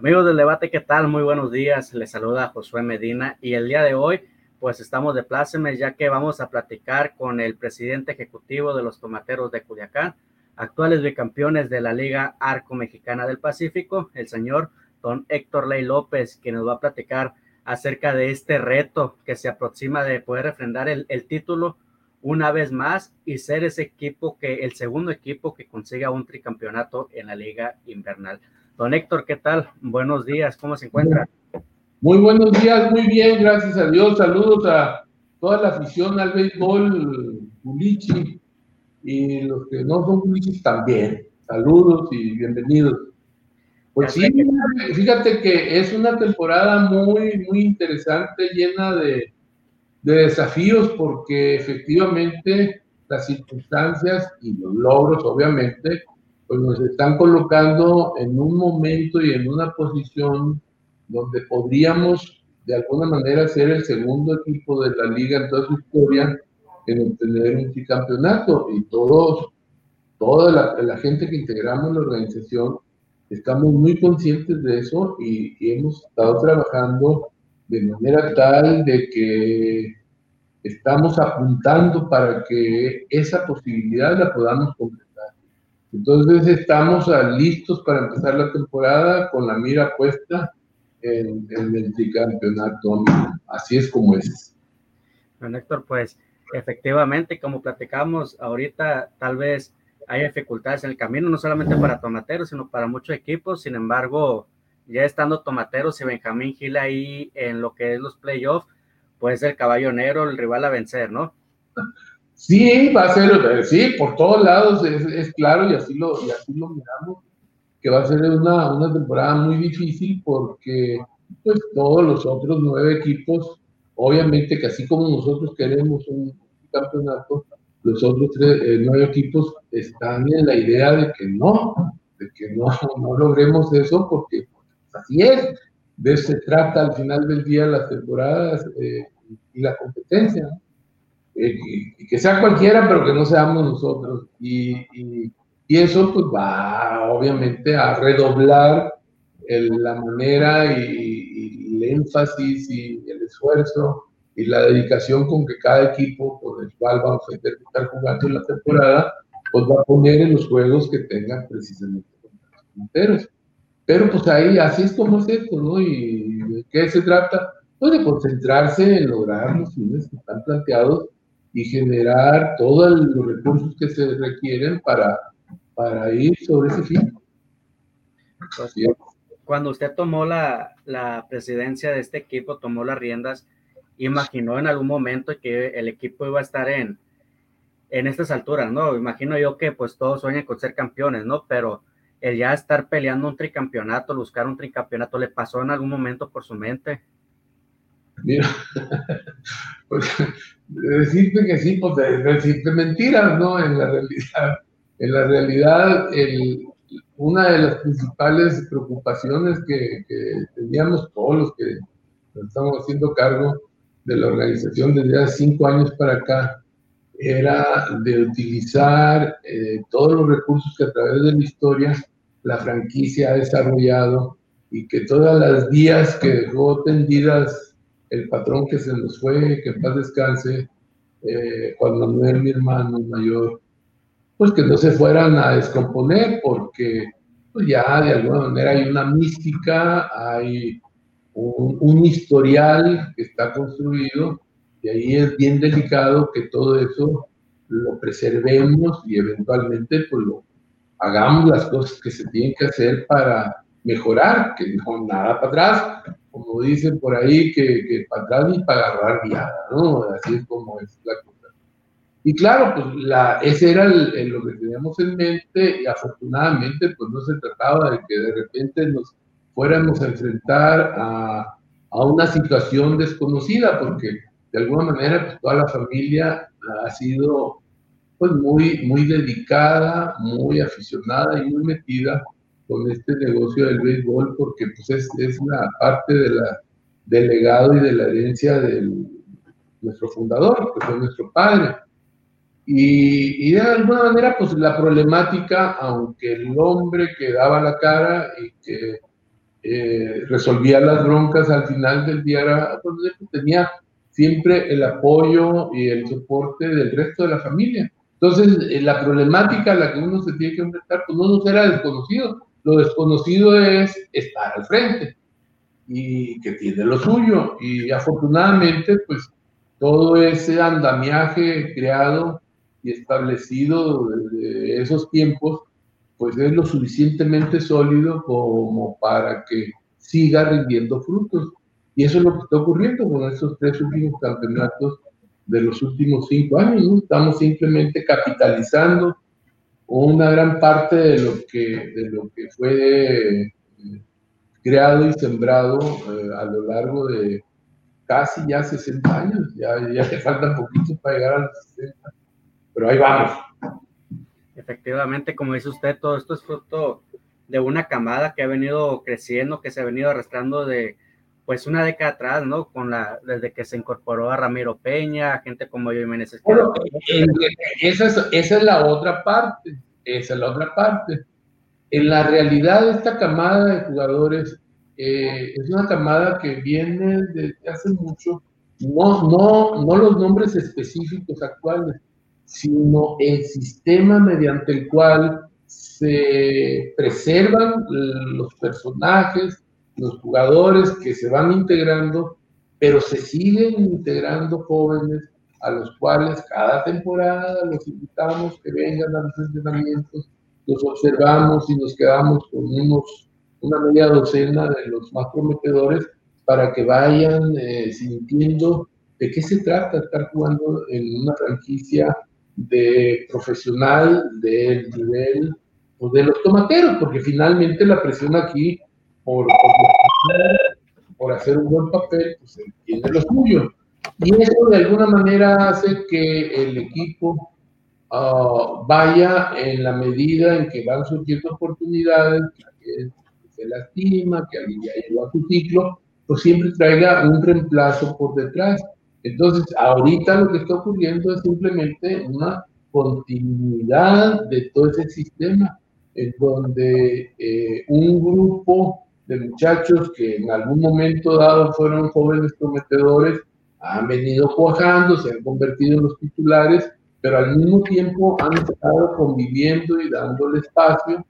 Amigos del debate, ¿qué tal? Muy buenos días. Les saluda Josué Medina y el día de hoy pues estamos de plácemes ya que vamos a platicar con el presidente ejecutivo de los Tomateros de Culiacán, actuales bicampeones de la Liga Arco Mexicana del Pacífico, el señor don Héctor Ley López, que nos va a platicar acerca de este reto que se aproxima de poder refrendar el, el título una vez más y ser ese equipo que, el segundo equipo que consiga un tricampeonato en la Liga Invernal. Don Héctor, ¿qué tal? Buenos días, ¿cómo se encuentra? Muy buenos días, muy bien, gracias a Dios. Saludos a toda la afición al béisbol, Pulichi, y los que no son Pulichis también. Saludos y bienvenidos. Pues sí, fíjate que es una temporada muy, muy interesante, llena de, de desafíos, porque efectivamente las circunstancias y los logros, obviamente, pues nos están colocando en un momento y en una posición donde podríamos de alguna manera ser el segundo equipo de la liga en toda su historia en obtener un tricampeonato y todos, toda la, gente que integramos la organización estamos muy conscientes de eso y, y hemos estado trabajando de manera tal de que estamos apuntando para que esa posibilidad la podamos completar. Entonces estamos listos para empezar la temporada con la mira puesta en, el tricampeonato. Así es como es. Bueno, Héctor, pues efectivamente, como platicamos ahorita, tal vez hay dificultades en el camino, no solamente para Tomateros, sino para muchos equipos. Sin embargo, ya estando Tomateros y Benjamín Gil ahí en lo que es los playoffs, pues el caballo negro, el rival a vencer, ¿no? Sí, va a ser, sí, por todos lados es, claro y así, lo, y así lo miramos, que va a ser una, una temporada muy difícil porque pues todos los otros nueve equipos, obviamente que así como nosotros queremos un campeonato, los otros eh, nueve equipos están en la idea de que no, de que no, no logremos eso porque así es, de eso se trata al final del día las temporadas eh, y la competencia. ¿no? Eh, que sea cualquiera, pero que no seamos nosotros. Y, y, eso pues va obviamente a redoblar la manera y, el énfasis y el esfuerzo y la dedicación con que cada equipo con el cual vamos a estar jugando en la temporada, pues va a poner en los juegos que tengan precisamente punteros. Pero pues ahí, así es como es esto, ¿no? ¿Y de qué se trata? Pues de concentrarse en lograr los fines que están planteados y generar todos los recursos que se requieren para, para ir sobre ese fin. Pues, cuando usted tomó la, la, presidencia de este equipo, tomó las riendas, imaginó en algún momento que el equipo iba a estar en, en estas alturas, ¿no? Imagino yo que pues todos sueñan con ser campeones, ¿no? Pero el ya estar peleando un tricampeonato, buscar un tricampeonato, ¿le pasó en algún momento por su mente? Pues decirte que sí, pues decirte mentiras, ¿no? En la realidad, en la realidad, una de las principales preocupaciones que, teníamos todos los que estamos haciendo cargo de la organización desde hace cinco años para acá era de utilizar eh, todos los recursos que a través de la historia la franquicia ha desarrollado y que todas las vías que dejó tendidas el patrón que se nos fue, que en paz descanse, eh, Juan Manuel, mi hermano mayor, pues que no se fueran a descomponer, porque pues ya de alguna manera hay una mística, hay un, historial que está construido, y ahí es bien delicado que todo eso lo preservemos y eventualmente pues lo hagamos las cosas que se tienen que hacer para mejorar, que no nada para atrás, como dicen por ahí, que, que para atrás ni para agarrar viada, ¿no? Así es como es la cosa. Y claro, pues la, ese era el, lo que teníamos en mente y afortunadamente pues no se trataba de que de repente nos fuéramos a enfrentar a, a una situación desconocida, porque de alguna manera pues toda la familia ha sido pues muy, muy dedicada, muy aficionada y muy metida con este negocio del béisbol porque pues es, es una parte de la, del legado y de la herencia de nuestro fundador, que fue nuestro padre. Y, y, de alguna manera, pues la problemática, aunque el hombre que daba la cara y que eh, resolvía las broncas al final del día, era, pues, tenía siempre el apoyo y el soporte del resto de la familia. Entonces, eh, la problemática a la que uno se tiene que enfrentar, pues no nos era desconocido. Lo desconocido es estar al frente y que tiene lo suyo. Y afortunadamente, pues todo ese andamiaje creado y establecido desde esos tiempos, pues es lo suficientemente sólido como para que siga rindiendo frutos. Y eso es lo que está ocurriendo con estos tres últimos campeonatos de los últimos cinco años. Estamos simplemente capitalizando una gran parte de lo que, de lo que fue eh, creado y sembrado eh, a lo largo de casi ya 60 años. Ya, ya te faltan poquito para llegar a los 60, pero ahí vamos. Efectivamente, como dice usted, todo esto es fruto de una camada que ha venido creciendo, que se ha venido arrastrando de pues una década atrás, ¿no? Con la, desde que se incorporó a Ramiro Peña, gente como yo Jiménez. esa, es, esa es la otra parte, esa es la otra parte. En la realidad, esta camada de jugadores eh, es una camada que viene desde hace mucho, no, no, no los nombres específicos actuales, sino el sistema mediante el cual se preservan los personajes, los jugadores que se van integrando, pero se siguen integrando jóvenes a los cuales cada temporada los invitamos que vengan a los entrenamientos, los observamos y nos quedamos con unos, una media docena de los más prometedores para que vayan eh, sintiendo de qué se trata estar jugando en una franquicia de profesional del nivel pues, de los tomateros, porque finalmente la presión aquí por, por, hacer un buen papel, pues tiene lo suyo. Y eso de alguna manera hace que el equipo ah, vaya en la medida en que van surgiendo oportunidades, que se lastima, que alguien ya llegó a su ciclo, pues siempre traiga un reemplazo por detrás. Entonces, ahorita lo que está ocurriendo es simplemente una continuidad de todo ese sistema, en donde eh, un grupo de muchachos que en algún momento dado fueron jóvenes prometedores han venido cuajando, se han convertido en los titulares, pero al mismo tiempo han estado conviviendo y dándole espacio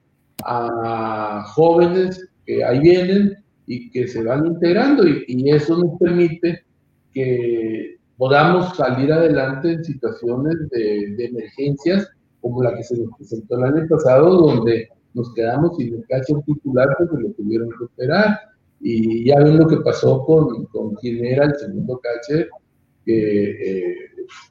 a jóvenes que ahí vienen y que se van integrando y, y eso nos permite que podamos salir adelante en situaciones de, emergencias como la que se nos presentó el año pasado, donde nos quedamos sin el cacho titular porque lo tuvieron que operar. Y ya ven lo que pasó con, con quien era el segundo catcher, que eh,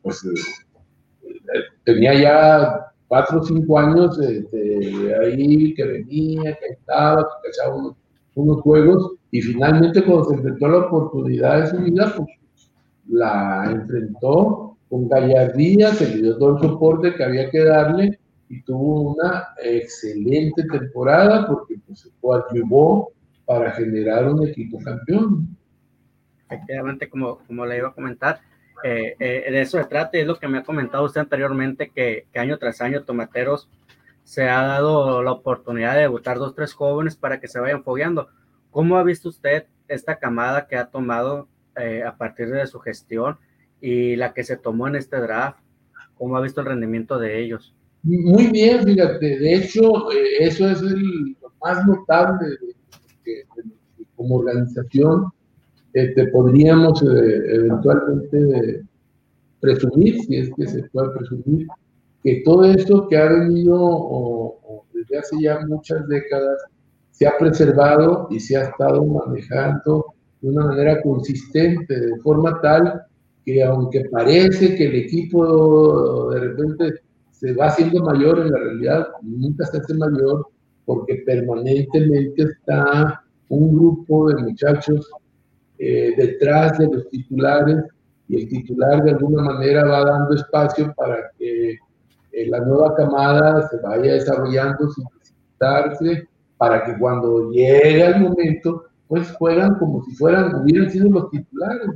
pues, eh, tenía ya cuatro o cinco años de, ahí, que venía, que estaba, que cachaba unos, unos, juegos, y finalmente cuando se enfrentó a la oportunidad de su vida, pues la enfrentó con gallardía, se le dio todo el soporte que había que darle y tuvo una excelente temporada porque pues, coadyuvó para generar un equipo campeón. Efectivamente, como, como le iba a comentar, eh, eh, de eso se trata es lo que me ha comentado usted anteriormente, que, que, año tras año Tomateros se ha dado la oportunidad de debutar dos, tres jóvenes para que se vayan fogueando. ¿Cómo ha visto usted esta camada que ha tomado eh, a partir de su gestión y la que se tomó en este draft? ¿Cómo ha visto el rendimiento de ellos? Muy bien, fíjate, de hecho, eh, eso es el, lo más notable de, como organización. Este, podríamos eh, eventualmente presumir, si es que se puede presumir, que todo esto que ha venido desde hace ya muchas décadas se ha preservado y se ha estado manejando de una manera consistente, de forma tal que aunque parece que el equipo de repente se va haciendo mayor, en la realidad nunca se hace mayor porque permanentemente está un grupo de muchachos eh, detrás de los titulares y el titular de alguna manera va dando espacio para que eh, la nueva camada se vaya desarrollando sin necesitarse, para que cuando llegue el momento, pues juegan como si fueran, hubieran sido los titulares.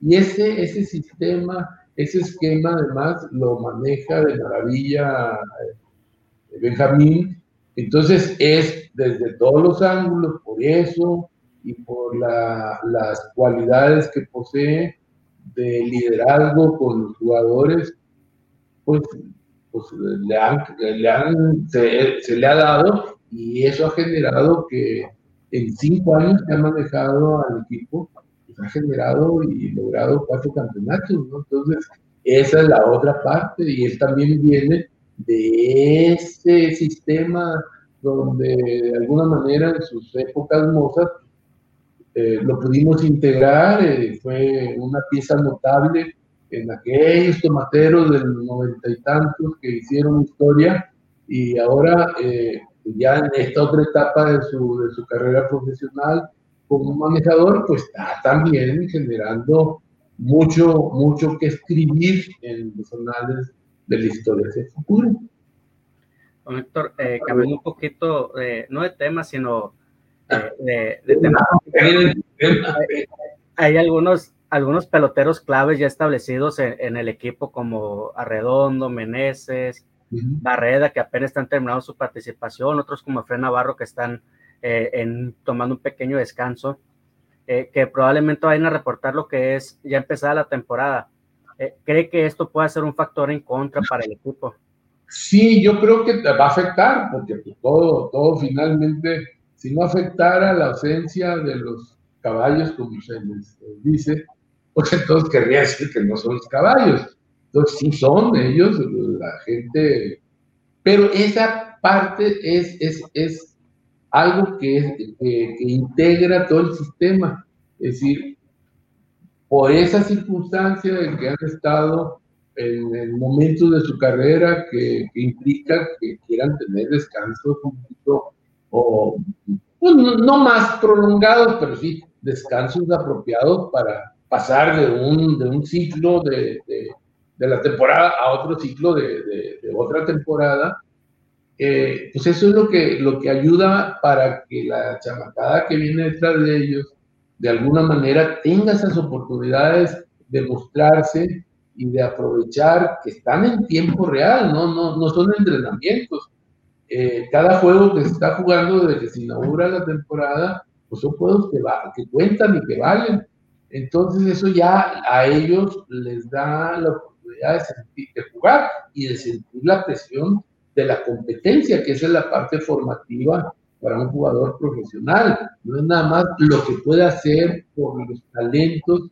Y ese, ese sistema ese esquema además lo maneja de maravilla eh, Benjamín, Entonces es desde todos los ángulos, por eso y por las cualidades que posee de liderazgo con los jugadores, pues, pues le han, se, se, le ha dado y eso ha generado que en cinco años que ha manejado al equipo, ha generado y logrado cuatro campeonatos, ¿no? Entonces, esa es la otra parte y él también viene de ese sistema donde de alguna manera en sus épocas mozas eh, lo pudimos integrar, eh, fue una pieza notable en aquellos tomateros del noventa y tantos que hicieron historia y ahora eh, ya en esta otra etapa de su, de su carrera profesional como manejador, pues está también generando mucho, mucho que escribir en los anales de la historia hacia el futuro. Héctor, eh, cambiando un poquito, no de tema, sino de, de tema. Hay algunos, algunos peloteros claves ya establecidos en, el equipo como Arredondo, Meneses, Barreda, que apenas están terminando su participación, otros como Fred Navarro que están eh, en, tomando un pequeño descanso, eh, que probablemente vayan a reportar lo que es ya empezada la temporada. Eh, ¿Cree que esto puede ser un factor en contra para el equipo? Sí, yo creo que va a afectar, porque pues, todo, todo finalmente, si no afectara la ausencia de los caballos, como se les dice, pues entonces querría decir que no son los caballos. Entonces sí son ellos, la gente, pero esa parte es, es, es algo que, que, integra todo el sistema. Es decir, por esa circunstancia en que han estado en el momento de su carrera que, implica que quieran tener descanso un poquito, o pues, no, más prolongados, pero sí descansos apropiados para pasar de un, de un ciclo de, de, la temporada a otro ciclo de, de otra temporada. Eh, pues eso es lo que, lo que ayuda para que la chamacada que viene detrás de ellos de alguna manera tenga esas oportunidades de mostrarse y de aprovechar que están en tiempo real, no, no, no son entrenamientos. Eh, cada juego que se está jugando desde que se inaugura la temporada pues son juegos que, va, que cuentan y que valen. Entonces eso ya a ellos les da la oportunidad de, sentir, de jugar y de sentir la presión de la competencia, que esa es la parte formativa para un jugador profesional. No es nada más lo que puede hacer por los talentos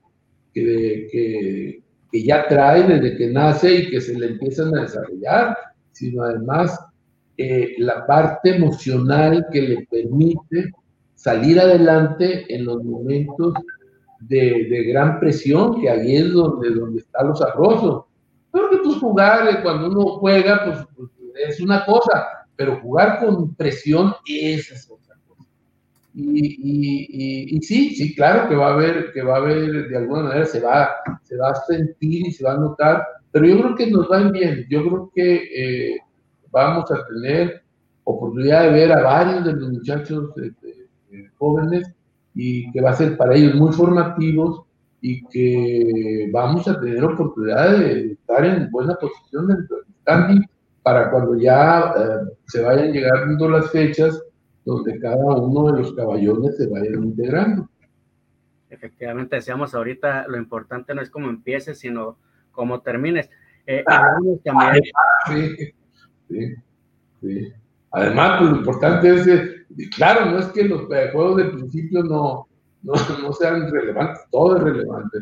que, que, que ya trae desde que nace y que se le empiezan a desarrollar, sino además eh, la parte emocional que le permite salir adelante en los momentos de, gran presión, que ahí es donde, donde están los arrosos. Porque pues jugar, eh, cuando uno juega, pues, pues, es una cosa, pero jugar con presión, esa es otra cosa. Y, y, y, sí, sí, claro que va a haber, que va a haber, de alguna manera se va, se va a sentir y se va a notar, pero yo creo que nos va bien, yo creo que eh, vamos a tener oportunidad de ver a varios de los muchachos este, jóvenes y que va a ser para ellos muy formativos y que vamos a tener oportunidad de estar en buena posición dentro del standing para cuando ya eh, se vayan llegando las fechas donde cada uno de los caballones se vayan integrando. Efectivamente, decíamos ahorita, lo importante no es cómo empieces, sino cómo termines. Eh, ah, también... sí, sí, sí. Además, pues, lo importante es, claro, no es que los juegos de principio no, no, sean relevantes, todo es relevante.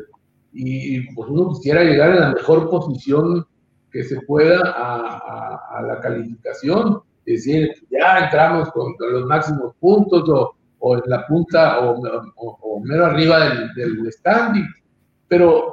Y pues uno quisiera llegar en la mejor posición que se pueda a, la calificación, es decir, ya entramos con, los máximos puntos o, o, en la punta o, o, mero arriba del, del, standing, pero,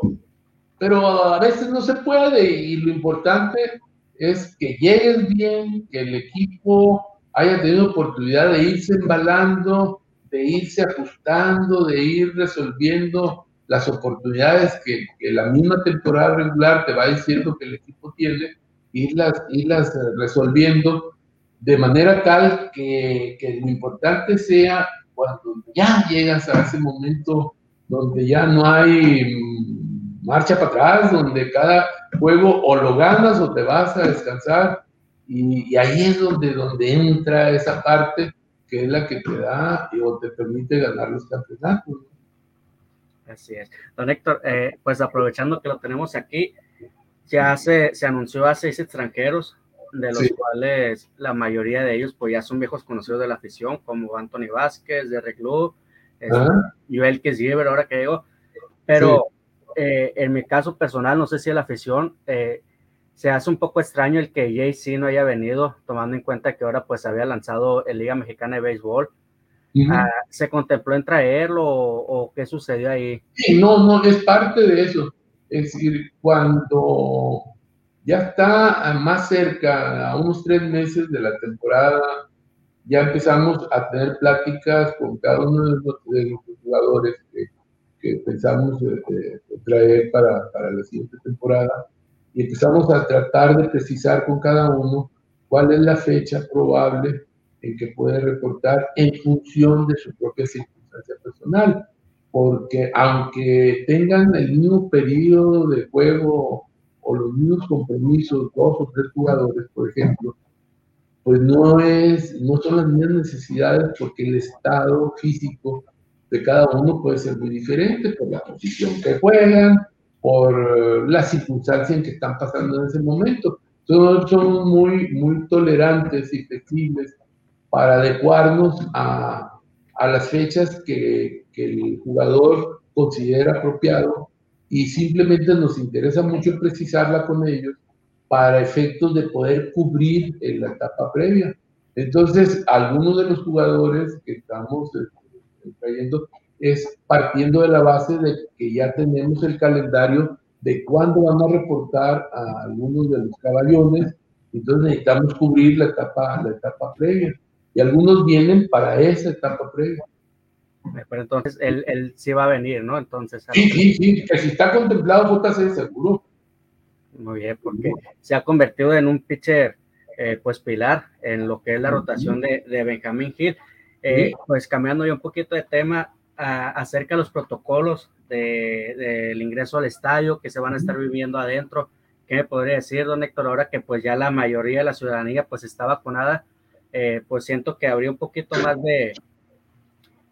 pero a veces no se puede y lo importante es que llegues bien, que el equipo haya tenido oportunidad de irse embalando, de irse ajustando, de ir resolviendo las oportunidades que, la misma temporada regular te va diciendo que el equipo tiene, irlas, irlas resolviendo de manera tal que, que lo importante sea cuando ya llegas a ese momento donde ya no hay marcha para atrás, donde cada juego o lo ganas o te vas a descansar Y, ahí es donde, donde entra esa parte que es la que te da o te permite ganar los campeonatos. Así es. Don Héctor, eh, pues aprovechando que lo tenemos aquí, ya se, se anunció a seis extranjeros, de los cuales la mayoría de ellos pues ya son viejos conocidos de la afición, como Anthony Vázquez, de Reclú, Joel Kesgiver, ahora que digo, pero eh, en mi caso personal, no sé si la afición eh, se hace un poco extraño el que JC no haya venido, tomando en cuenta que ahora pues había lanzado el Liga Mexicana de Béisbol. Ah, ¿Se contempló en traerlo o, qué sucedió ahí? Sí, no, no, es parte de eso. Es decir, cuando ya está más cerca, a unos tres meses de la temporada, ya empezamos a tener pláticas con cada uno de los, jugadores que, pensamos eh, eh, traer para, para la siguiente temporada y empezamos a tratar de precisar con cada uno cuál es la fecha probable en que puede reportar en función de su propia circunstancia personal. Porque aunque tengan el mismo periodo de juego o los mismos compromisos, dos o tres jugadores, por ejemplo, pues no, es, no son las mismas necesidades porque el estado físico de cada uno puede ser muy diferente por la posición que juegan, por la circunstancia en que están pasando en ese momento. Entonces, somos muy, muy tolerantes y flexibles para adecuarnos a, las fechas que, que, el jugador considera apropiado y simplemente nos interesa mucho precisarla con ellos para efectos de poder cubrir en la etapa previa. Entonces, algunos de los jugadores que estamos eh, trayendo es partiendo de la base de que ya tenemos el calendario de cuándo van a reportar a algunos de los caballones, entonces necesitamos cubrir la etapa, la etapa previa. Y algunos vienen para esa etapa previa. Pero entonces él, él sí va a venir, ¿no? Entonces. Sí, sí, sí, que si está contemplado, JC, seguro. Muy bien, porque se ha convertido en un pitcher, eh, pues pilar en lo que es la rotación de, de Benjamín Hill. Eh, pues cambiando ya un poquito de tema, acerca de los protocolos del ingreso al estadio que se van a estar viviendo adentro. ¿Qué me podría decir, don Héctor, ahora que pues ya la mayoría de la ciudadanía pues está vacunada? Eh, pues siento que habría un poquito más de,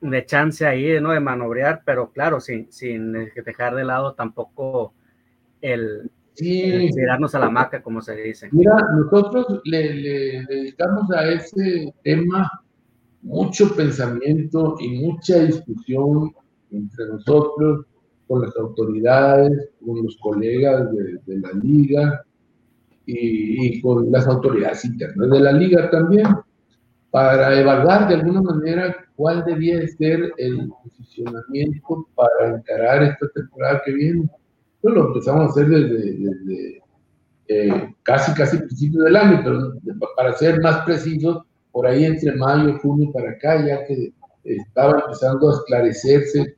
de chance ahí, ¿no? De manobrear, pero claro, sin, sin dejar de lado tampoco el, tirarnos a la maca, como se dice. Mira, nosotros le, le dedicamos a ese tema mucho pensamiento y mucha discusión entre nosotros, con las autoridades, con los colegas de, la liga y, con las autoridades internas de la liga también, para evaluar de alguna manera cuál debía ser el posicionamiento para encarar esta temporada que viene. Pues lo empezamos a hacer desde, eh, casi, casi principio del año, pero para ser más precisos, por ahí entre mayo y junio para acá, ya que estaba empezando a esclarecerse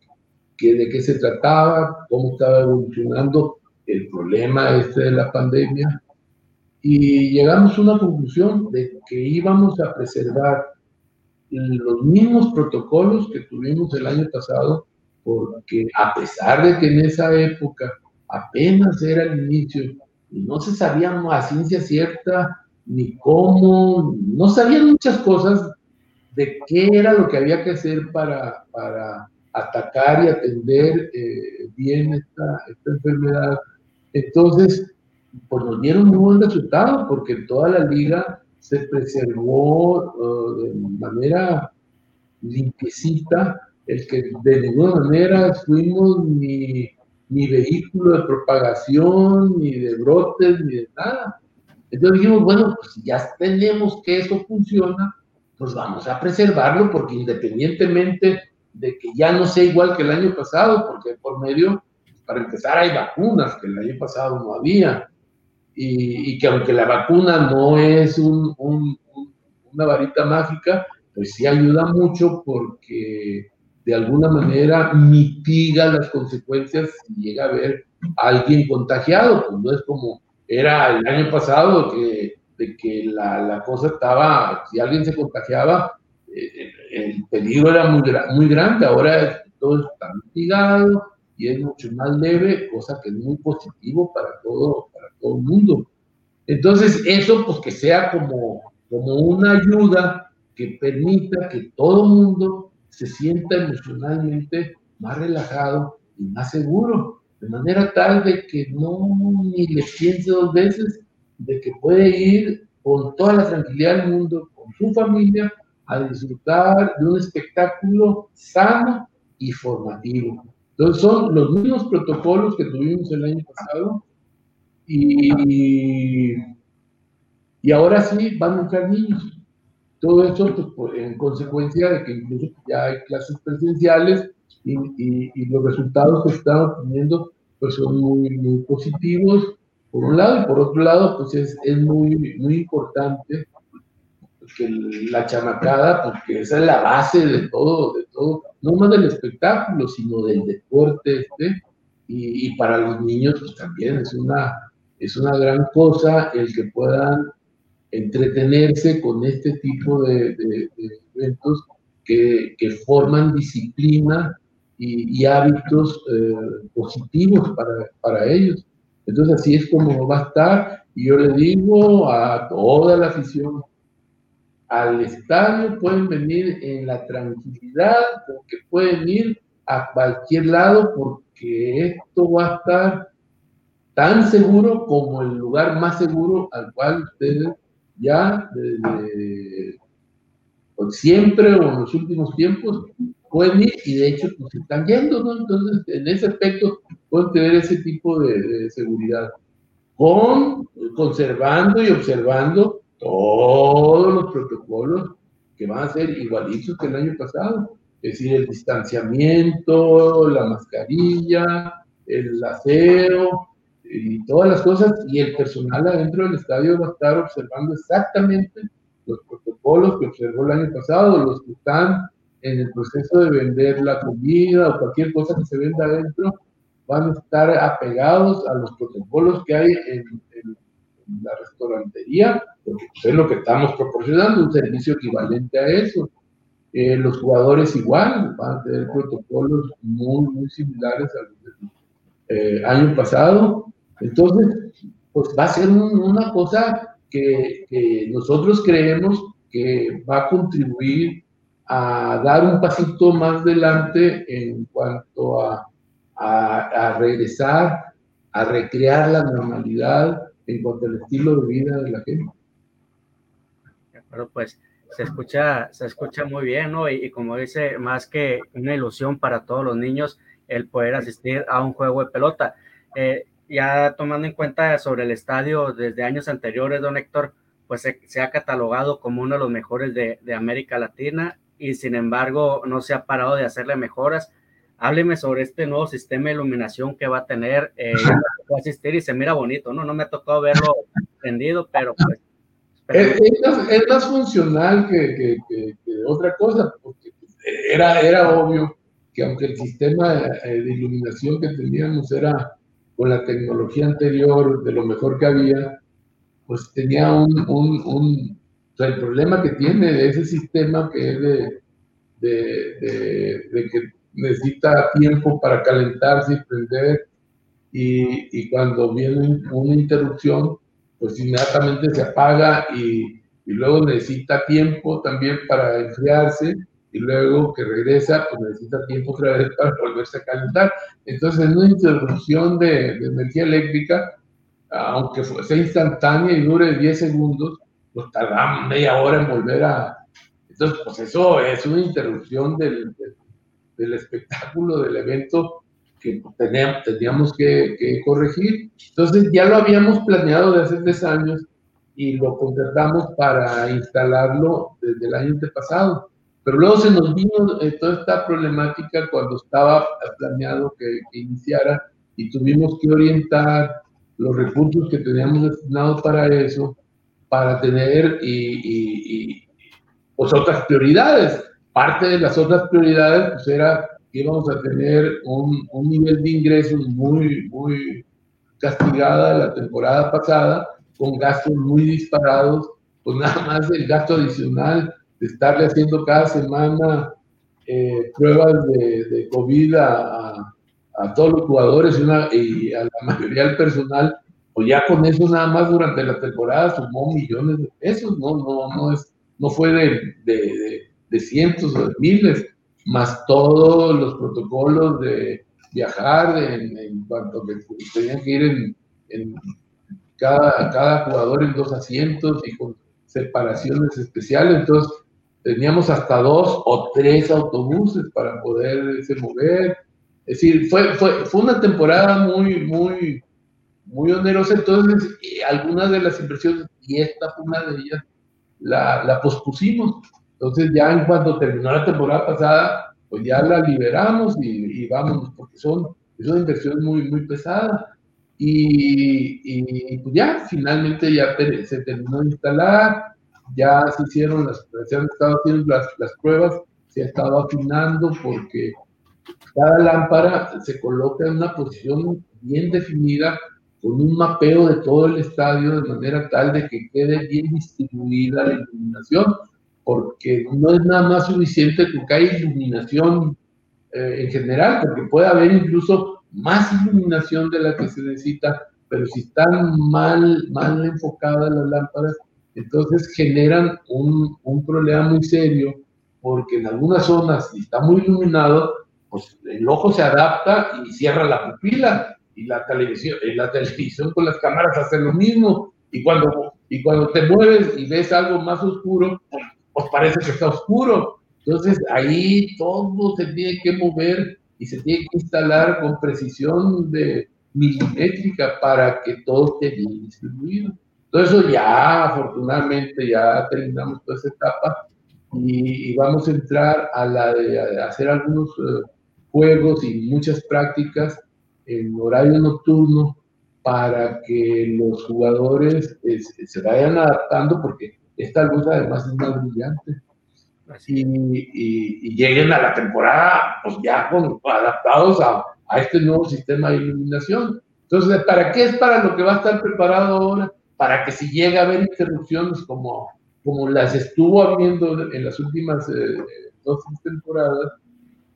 que, de qué se trataba, cómo estaba evolucionando el problema este de la pandemia. Y llegamos a una conclusión de que íbamos a preservar los mismos protocolos que tuvimos el año pasado, porque a pesar de que en esa época apenas era el inicio y no se sabía a ciencia cierta ni cómo, no sabían muchas cosas de qué era lo que había que hacer para, para atacar y atender eh, bien esta, esta, enfermedad. Entonces, pues nos dieron muy buen resultado porque toda la liga se preservó uh, de manera limpiecita, el que de ninguna manera fuimos ni, ni vehículo de propagación, ni de brotes, ni de nada. Entonces dijimos, bueno, pues si ya tenemos que eso funciona, pues vamos a preservarlo porque independientemente de que ya no sea igual que el año pasado, porque por medio, para empezar, hay vacunas que el año pasado no había, y, que aunque la vacuna no es una varita mágica, pues sí ayuda mucho porque de alguna manera mitiga las consecuencias si llega a haber alguien contagiado, pues no es como era el año pasado que, de que la, la cosa estaba, si alguien se contagiaba, eh, el peligro era muy, muy grande, ahora todo está mitigado y es mucho más leve, cosa que es muy positivo para todo, para todo el mundo. Entonces, eso pues que sea como, como una ayuda que permita que todo el mundo se sienta emocionalmente más relajado y más seguro, de manera tal de que no ni le piense dos veces de que puede ir con toda la tranquilidad del mundo, con su familia, a disfrutar de un espectáculo sano y formativo. Entonces son los mismos protocolos que tuvimos el año pasado y, y ahora sí van a entrar niños. Todo eso pues, en consecuencia de que incluso ya hay clases presenciales y, y, los resultados que están obteniendo pues son muy, muy positivos por un lado y por otro lado pues es, es muy, muy importante que la chamacada, porque esa es la base de todo, de todo, no más del espectáculo, sino del deporte este, y, y para los niños pues también es una, es una gran cosa el que puedan entretenerse con este tipo de, eventos que, que, forman disciplina y, hábitos eh, positivos para, para ellos. Entonces así es como va a estar y yo le digo a toda la afición al estadio, pueden venir en la tranquilidad, porque pueden ir a cualquier lado, porque esto va a estar tan seguro como el lugar más seguro al cual ustedes ya desde pues, siempre o en los últimos tiempos pueden ir y de hecho pues están yendo, ¿no? Entonces, en ese aspecto pueden tener ese tipo de, de seguridad, con conservando y observando todos los protocolos que van a ser igualitos que el año pasado, es decir, el distanciamiento, la mascarilla, el aseo y todas las cosas, y el personal adentro del estadio va a estar observando exactamente los protocolos que observó el año pasado, los que están en el proceso de vender la comida o cualquier cosa que se venda adentro, van a estar apegados a los protocolos que hay en, en la restaurantería, porque pues, es lo que estamos proporcionando, un servicio equivalente a eso. Eh, los jugadores igual van a tener protocolos muy, muy similares a los del eh, año pasado. Entonces, pues va a ser una cosa que, nosotros creemos que va a contribuir a dar un pasito más adelante en cuanto a, a regresar, a recrear la normalidad en cuanto al estilo de vida de la gente. Bueno, pues se escucha, se escucha muy bien, ¿no? Y, como dice, más que una ilusión para todos los niños el poder asistir a un juego de pelota. Eh, ya tomando en cuenta sobre el estadio desde años anteriores, don Héctor, pues se, ha catalogado como uno de los mejores de, de, América Latina y sin embargo no se ha parado de hacerle mejoras. Hábleme sobre este nuevo sistema de iluminación que va a tener. Eh, a asistir y se mira bonito, ¿no? No me ha tocado verlo prendido, pero pues. Es, es, más, funcional que, que, que, otra cosa, porque era, era obvio que aunque el sistema eh, de iluminación que teníamos era con la tecnología anterior de lo mejor que había, pues tenía un, un, un o sea, el problema que tiene ese sistema que es de, de, de, de que necesita tiempo para calentarse y prender y, y cuando viene una interrupción, pues inmediatamente se apaga y, luego necesita tiempo también para enfriarse y luego que regresa, pues necesita tiempo otra vez para volverse a calentar. Entonces, en una interrupción de, energía eléctrica, aunque sea instantánea y dure 10 segundos, pues tardamos media hora en volver a... Entonces, pues eso es una interrupción del, del espectáculo, del evento que teníamos, teníamos que, que, corregir. Entonces ya lo habíamos planeado de hace tres años y lo contratamos para instalarlo desde el año pasado. Pero luego se nos vino eh, toda esta problemática cuando estaba planeado que, que, iniciara y tuvimos que orientar los recursos que teníamos destinados para eso, para tener y, y, y pues otras prioridades. Parte de las otras prioridades pues era íbamos a tener un, un, nivel de ingresos muy, muy castigada la temporada pasada, con gastos muy disparados, pues nada más el gasto adicional de estarle haciendo cada semana eh, pruebas de, de COVID a, a, todos los jugadores y, una, y, a la mayoría del personal, pues ya con eso nada más durante la temporada sumó millones de pesos, no, no, no, es, no fue de, de, de cientos o de miles, más todos los protocolos de viajar en, cuanto que tenían que ir en, en cada, cada jugador en dos asientos y con separaciones especiales, entonces teníamos hasta dos o tres autobuses para poderse mover. Es decir, fue, fue, fue una temporada muy, muy, muy onerosa, entonces algunas de las inversiones, y esta fue una de ellas, la, la pospusimos. Entonces ya en cuanto terminó la temporada pasada, pues ya la liberamos y, y vamos, porque son, son inversiones muy, muy pesadas. Y, y pues ya, finalmente ya se terminó de instalar, ya se hicieron las, se han estado haciendo las, las pruebas, se ha estado afinando porque cada lámpara se coloca en una posición bien definida con un mapeo de todo el estadio de manera tal de que quede bien distribuida la iluminación, porque no es nada más suficiente que haya iluminación eh, en general, porque puede haber incluso más iluminación de la que se necesita, pero si están mal, mal enfocadas las lámparas, entonces generan un, un, problema muy serio porque en algunas zonas, si está muy iluminado, pues el ojo se adapta y cierra la pupila y la televisión, y la televisión con las cámaras hace lo mismo y cuando, y cuando te mueves y ves algo más oscuro, pues parece que está oscuro. Entonces ahí todo se tiene que mover y se tiene que instalar con precisión de milimétrica para que todo esté bien distribuido. Todo eso ya, afortunadamente, ya terminamos toda esa etapa y, vamos a entrar a la de hacer algunos eh, juegos y muchas prácticas en horario nocturno para que los jugadores se vayan adaptando porque esta luz además es más brillante. Y, y, lleguen a la temporada pues ya con, adaptados a, a este nuevo sistema de iluminación. Entonces, ¿para qué es para lo que va a estar preparado ahora? para que si llega a haber interrupciones como, como las estuvo habiendo en las últimas eh, dos temporadas,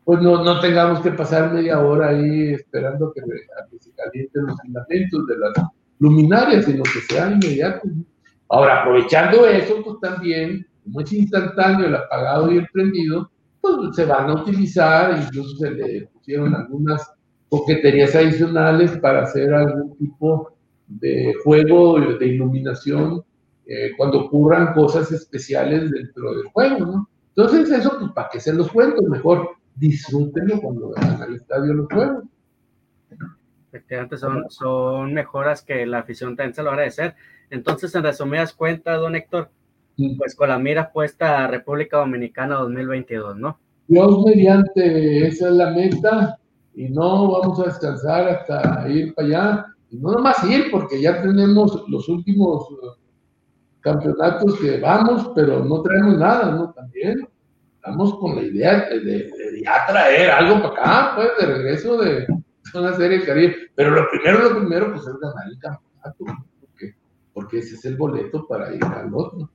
pues no, no tengamos que pasar media hora ahí esperando que, que se calienten los fundamentos de las luminarias, sino que sean inmediatos. Ahora, aprovechando eso, pues también, como es instantáneo el apagado y el prendido, pues se van a utilizar, incluso se le pusieron algunas coqueterías adicionales para hacer algún tipo de juego, de iluminación, eh, cuando ocurran cosas especiales dentro del juego, ¿no? Entonces eso, pues, ¿para qué se los cuento? Mejor disfrútenlo cuando vayan al estadio los juegos. Efectivamente, son, son mejoras que la afición también se lo va a agradecer. Entonces, en resumidas cuentas, don Héctor, pues con la mira puesta a República Dominicana 2022, ¿no? Dios mediante, esa es la meta y no vamos a descansar hasta ir para allá no nomás ir, porque ya tenemos los últimos eh, campeonatos que vamos, pero no traemos nada, ¿no? También estamos con la idea de, ya traer algo para acá, pues, de regreso de una serie de Caribe. Pero lo primero, lo primero, pues es ganar el campeonato, porque, ese es el boleto para ir al otro.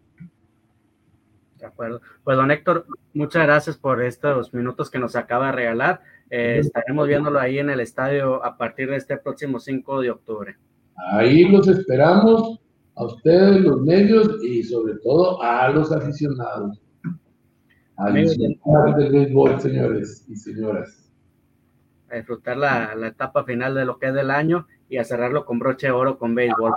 De acuerdo. Pues, don Héctor, muchas gracias por estos minutos que nos acaba de regalar. Eh, estaremos viéndolo ahí en el estadio a partir de este próximo 5 de octubre. Ahí los esperamos a ustedes, los medios y sobre todo a los aficionados. A disfrutar del béisbol, señores y señoras. A disfrutar la, la, etapa final de lo que es del año y a cerrarlo con broche de oro con béisbol.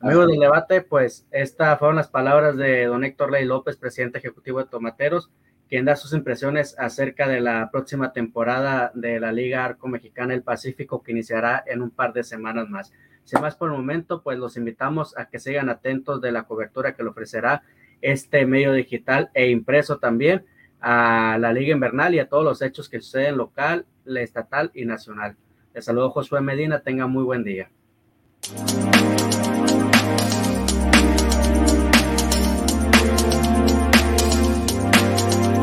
Amigos del debate, pues estas fueron las palabras de don Héctor Ley López, presidente ejecutivo de Tomateros quien da sus impresiones acerca de la próxima temporada de la Liga Arco Mexicana del Pacífico que iniciará en un par de semanas más. Sin más por el momento, pues los invitamos a que sigan atentos de la cobertura que le ofrecerá este medio digital e impreso también a la Liga Invernal y a todos los hechos que suceden local, estatal y nacional. Les saludo Josué Medina, tenga muy buen día.